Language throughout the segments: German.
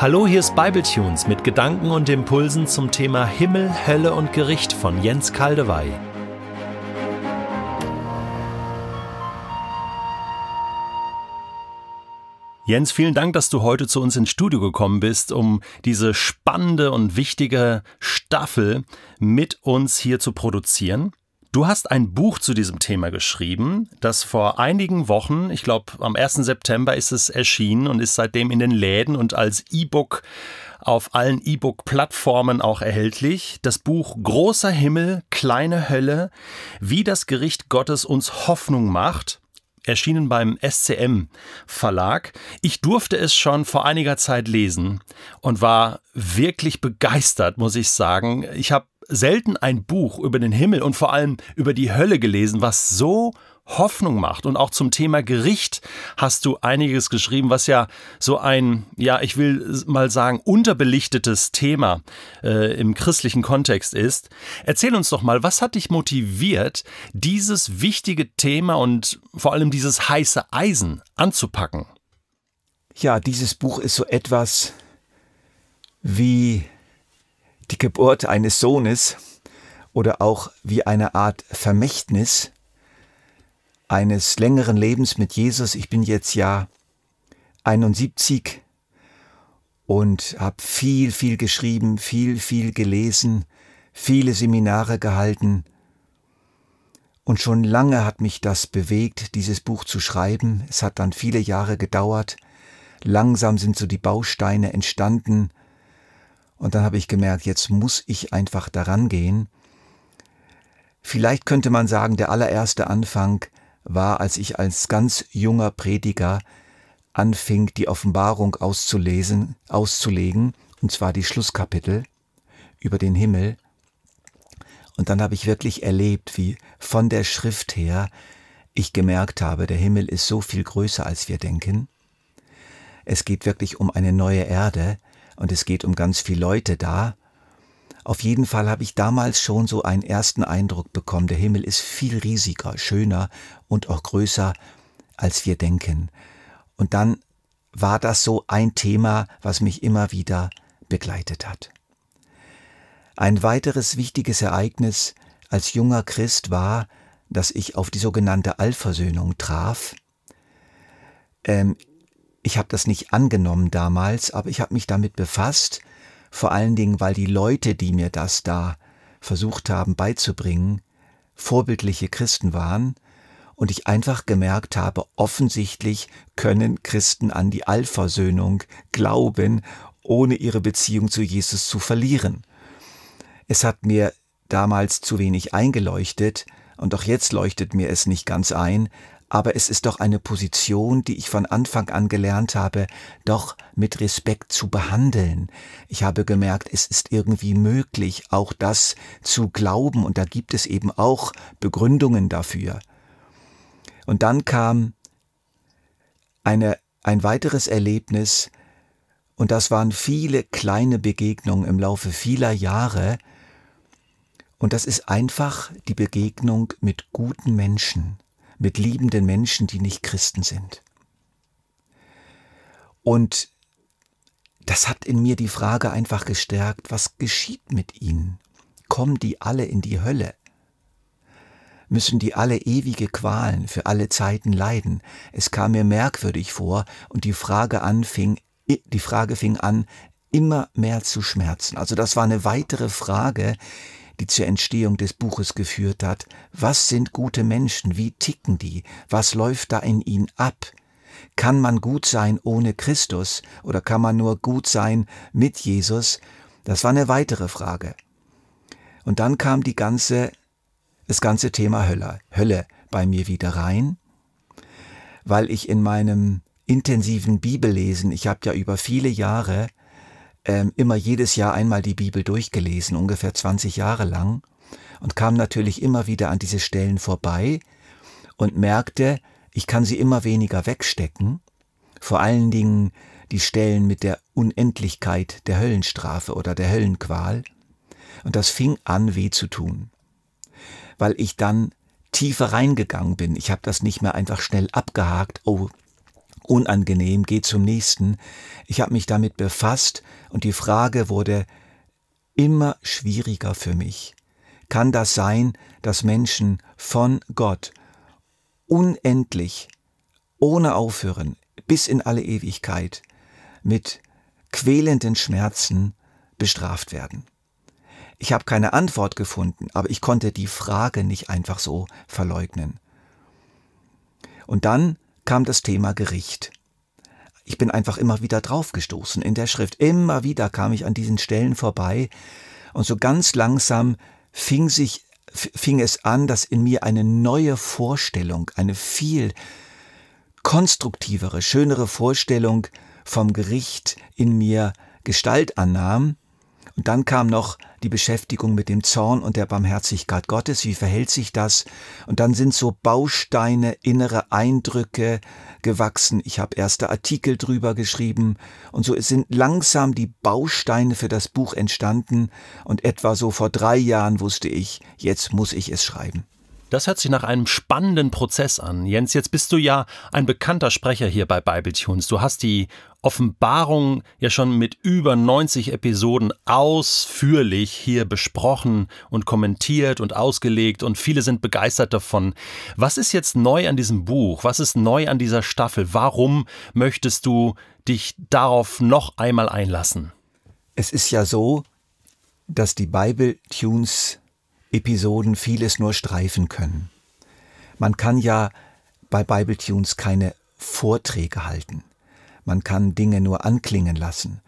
Hallo, hier ist Bibletunes mit Gedanken und Impulsen zum Thema Himmel, Hölle und Gericht von Jens Kaldewey. Jens, vielen Dank, dass du heute zu uns ins Studio gekommen bist, um diese spannende und wichtige Staffel mit uns hier zu produzieren. Du hast ein Buch zu diesem Thema geschrieben, das vor einigen Wochen, ich glaube am 1. September ist es erschienen und ist seitdem in den Läden und als E-Book auf allen E-Book-Plattformen auch erhältlich. Das Buch Großer Himmel, kleine Hölle, wie das Gericht Gottes uns Hoffnung macht erschienen beim SCM Verlag. Ich durfte es schon vor einiger Zeit lesen und war wirklich begeistert, muss ich sagen. Ich habe selten ein Buch über den Himmel und vor allem über die Hölle gelesen, was so Hoffnung macht. Und auch zum Thema Gericht hast du einiges geschrieben, was ja so ein, ja, ich will mal sagen, unterbelichtetes Thema äh, im christlichen Kontext ist. Erzähl uns doch mal, was hat dich motiviert, dieses wichtige Thema und vor allem dieses heiße Eisen anzupacken? Ja, dieses Buch ist so etwas wie die Geburt eines Sohnes oder auch wie eine Art Vermächtnis eines längeren Lebens mit Jesus. Ich bin jetzt ja 71 und habe viel, viel geschrieben, viel, viel gelesen, viele Seminare gehalten. Und schon lange hat mich das bewegt, dieses Buch zu schreiben. Es hat dann viele Jahre gedauert. Langsam sind so die Bausteine entstanden, und dann habe ich gemerkt, jetzt muss ich einfach daran gehen. Vielleicht könnte man sagen, der allererste Anfang war, als ich als ganz junger Prediger anfing, die Offenbarung auszulesen, auszulegen, und zwar die Schlusskapitel über den Himmel. Und dann habe ich wirklich erlebt, wie von der Schrift her ich gemerkt habe, der Himmel ist so viel größer, als wir denken. Es geht wirklich um eine neue Erde, und es geht um ganz viele Leute da. Auf jeden Fall habe ich damals schon so einen ersten Eindruck bekommen, der Himmel ist viel riesiger, schöner und auch größer, als wir denken. Und dann war das so ein Thema, was mich immer wieder begleitet hat. Ein weiteres wichtiges Ereignis als junger Christ war, dass ich auf die sogenannte Allversöhnung traf. Ähm, ich habe das nicht angenommen damals, aber ich habe mich damit befasst, vor allen Dingen, weil die Leute, die mir das da versucht haben beizubringen, vorbildliche Christen waren und ich einfach gemerkt habe, offensichtlich können Christen an die Allversöhnung glauben, ohne ihre Beziehung zu Jesus zu verlieren. Es hat mir damals zu wenig eingeleuchtet, und auch jetzt leuchtet mir es nicht ganz ein, aber es ist doch eine Position, die ich von Anfang an gelernt habe, doch mit Respekt zu behandeln. Ich habe gemerkt, es ist irgendwie möglich, auch das zu glauben, und da gibt es eben auch Begründungen dafür. Und dann kam eine, ein weiteres Erlebnis, und das waren viele kleine Begegnungen im Laufe vieler Jahre, und das ist einfach die Begegnung mit guten Menschen mit liebenden Menschen, die nicht Christen sind. Und das hat in mir die Frage einfach gestärkt, was geschieht mit ihnen? Kommen die alle in die Hölle? Müssen die alle ewige Qualen für alle Zeiten leiden? Es kam mir merkwürdig vor und die Frage anfing, die Frage fing an, immer mehr zu schmerzen. Also das war eine weitere Frage, die zur Entstehung des Buches geführt hat. Was sind gute Menschen? Wie ticken die? Was läuft da in ihnen ab? Kann man gut sein ohne Christus oder kann man nur gut sein mit Jesus? Das war eine weitere Frage. Und dann kam die ganze, das ganze Thema Hölle, Hölle bei mir wieder rein, weil ich in meinem intensiven Bibellesen, ich habe ja über viele Jahre ähm, immer jedes Jahr einmal die Bibel durchgelesen, ungefähr 20 Jahre lang, und kam natürlich immer wieder an diese Stellen vorbei und merkte, ich kann sie immer weniger wegstecken, vor allen Dingen die Stellen mit der Unendlichkeit der Höllenstrafe oder der Höllenqual, und das fing an weh zu tun, weil ich dann tiefer reingegangen bin. Ich habe das nicht mehr einfach schnell abgehakt, oh, unangenehm, geh zum nächsten. Ich habe mich damit befasst und die Frage wurde immer schwieriger für mich. Kann das sein, dass Menschen von Gott unendlich, ohne Aufhören, bis in alle Ewigkeit mit quälenden Schmerzen bestraft werden? Ich habe keine Antwort gefunden, aber ich konnte die Frage nicht einfach so verleugnen. Und dann kam das Thema Gericht. Ich bin einfach immer wieder draufgestoßen in der Schrift. Immer wieder kam ich an diesen Stellen vorbei und so ganz langsam fing sich fing es an, dass in mir eine neue Vorstellung, eine viel konstruktivere, schönere Vorstellung vom Gericht in mir Gestalt annahm und dann kam noch die Beschäftigung mit dem Zorn und der Barmherzigkeit Gottes. Wie verhält sich das? Und dann sind so Bausteine, innere Eindrücke gewachsen. Ich habe erste Artikel drüber geschrieben. Und so sind langsam die Bausteine für das Buch entstanden. Und etwa so vor drei Jahren wusste ich, jetzt muss ich es schreiben. Das hört sich nach einem spannenden Prozess an. Jens, jetzt bist du ja ein bekannter Sprecher hier bei Bibletunes. Du hast die Offenbarung ja schon mit über 90 Episoden ausführlich hier besprochen und kommentiert und ausgelegt und viele sind begeistert davon. Was ist jetzt neu an diesem Buch? Was ist neu an dieser Staffel? Warum möchtest du dich darauf noch einmal einlassen? Es ist ja so, dass die Bibletunes Episoden vieles nur streifen können. Man kann ja bei Bibletunes keine Vorträge halten. Man kann Dinge nur anklingen lassen.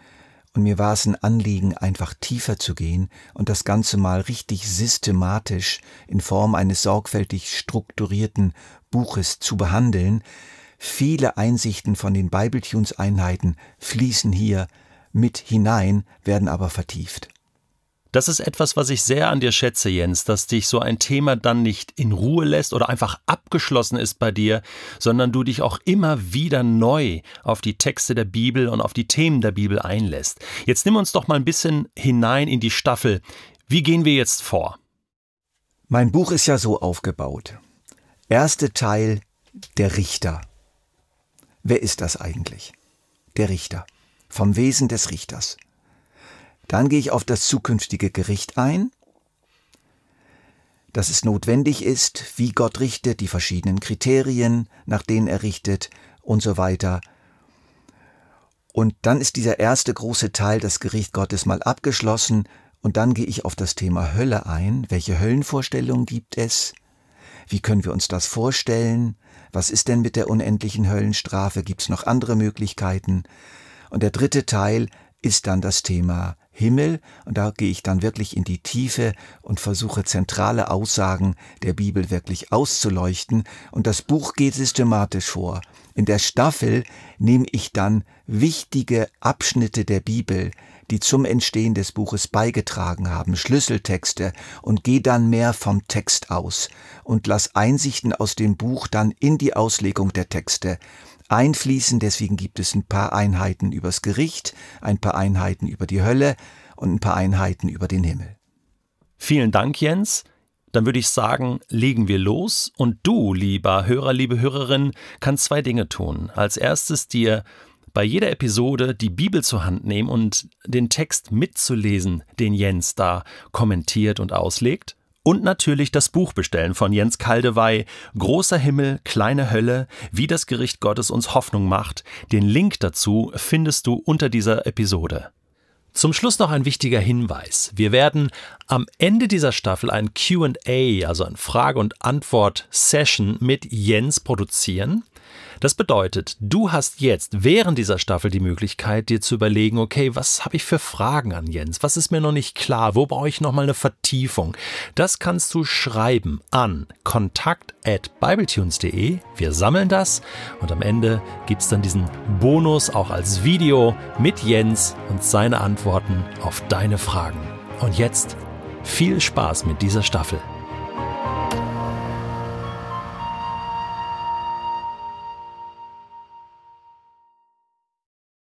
Und mir war es ein Anliegen, einfach tiefer zu gehen und das Ganze mal richtig systematisch in Form eines sorgfältig strukturierten Buches zu behandeln. Viele Einsichten von den Bibletunes-Einheiten fließen hier mit hinein, werden aber vertieft. Das ist etwas, was ich sehr an dir schätze, Jens, dass dich so ein Thema dann nicht in Ruhe lässt oder einfach abgeschlossen ist bei dir, sondern du dich auch immer wieder neu auf die Texte der Bibel und auf die Themen der Bibel einlässt. Jetzt nimm uns doch mal ein bisschen hinein in die Staffel. Wie gehen wir jetzt vor? Mein Buch ist ja so aufgebaut. Erster Teil der Richter. Wer ist das eigentlich? Der Richter. Vom Wesen des Richters. Dann gehe ich auf das zukünftige Gericht ein, dass es notwendig ist, wie Gott richtet, die verschiedenen Kriterien, nach denen er richtet und so weiter. Und dann ist dieser erste große Teil, das Gericht Gottes, mal abgeschlossen und dann gehe ich auf das Thema Hölle ein. Welche Höllenvorstellungen gibt es? Wie können wir uns das vorstellen? Was ist denn mit der unendlichen Höllenstrafe? Gibt es noch andere Möglichkeiten? Und der dritte Teil ist dann das Thema Himmel, und da gehe ich dann wirklich in die Tiefe und versuche zentrale Aussagen der Bibel wirklich auszuleuchten, und das Buch geht systematisch vor. In der Staffel nehme ich dann wichtige Abschnitte der Bibel, die zum Entstehen des Buches beigetragen haben, Schlüsseltexte, und gehe dann mehr vom Text aus und lass Einsichten aus dem Buch dann in die Auslegung der Texte einfließen. Deswegen gibt es ein paar Einheiten übers Gericht, ein paar Einheiten über die Hölle und ein paar Einheiten über den Himmel. Vielen Dank, Jens. Dann würde ich sagen, legen wir los und du, lieber Hörer, liebe Hörerin, kannst zwei Dinge tun. Als erstes dir bei jeder Episode die Bibel zur Hand nehmen und den Text mitzulesen, den Jens da kommentiert und auslegt. Und natürlich das Buch bestellen von Jens Kaldewey, Großer Himmel, kleine Hölle, wie das Gericht Gottes uns Hoffnung macht. Den Link dazu findest du unter dieser Episode. Zum Schluss noch ein wichtiger Hinweis. Wir werden am Ende dieser Staffel ein QA, also ein Frage- und Antwort-Session mit Jens produzieren. Das bedeutet, du hast jetzt während dieser Staffel die Möglichkeit, dir zu überlegen, okay, was habe ich für Fragen an Jens? Was ist mir noch nicht klar? Wo brauche ich nochmal eine Vertiefung? Das kannst du schreiben an kontakt@bibletunes.de. Wir sammeln das und am Ende gibt es dann diesen Bonus auch als Video mit Jens und seine Antworten auf deine Fragen. Und jetzt viel Spaß mit dieser Staffel.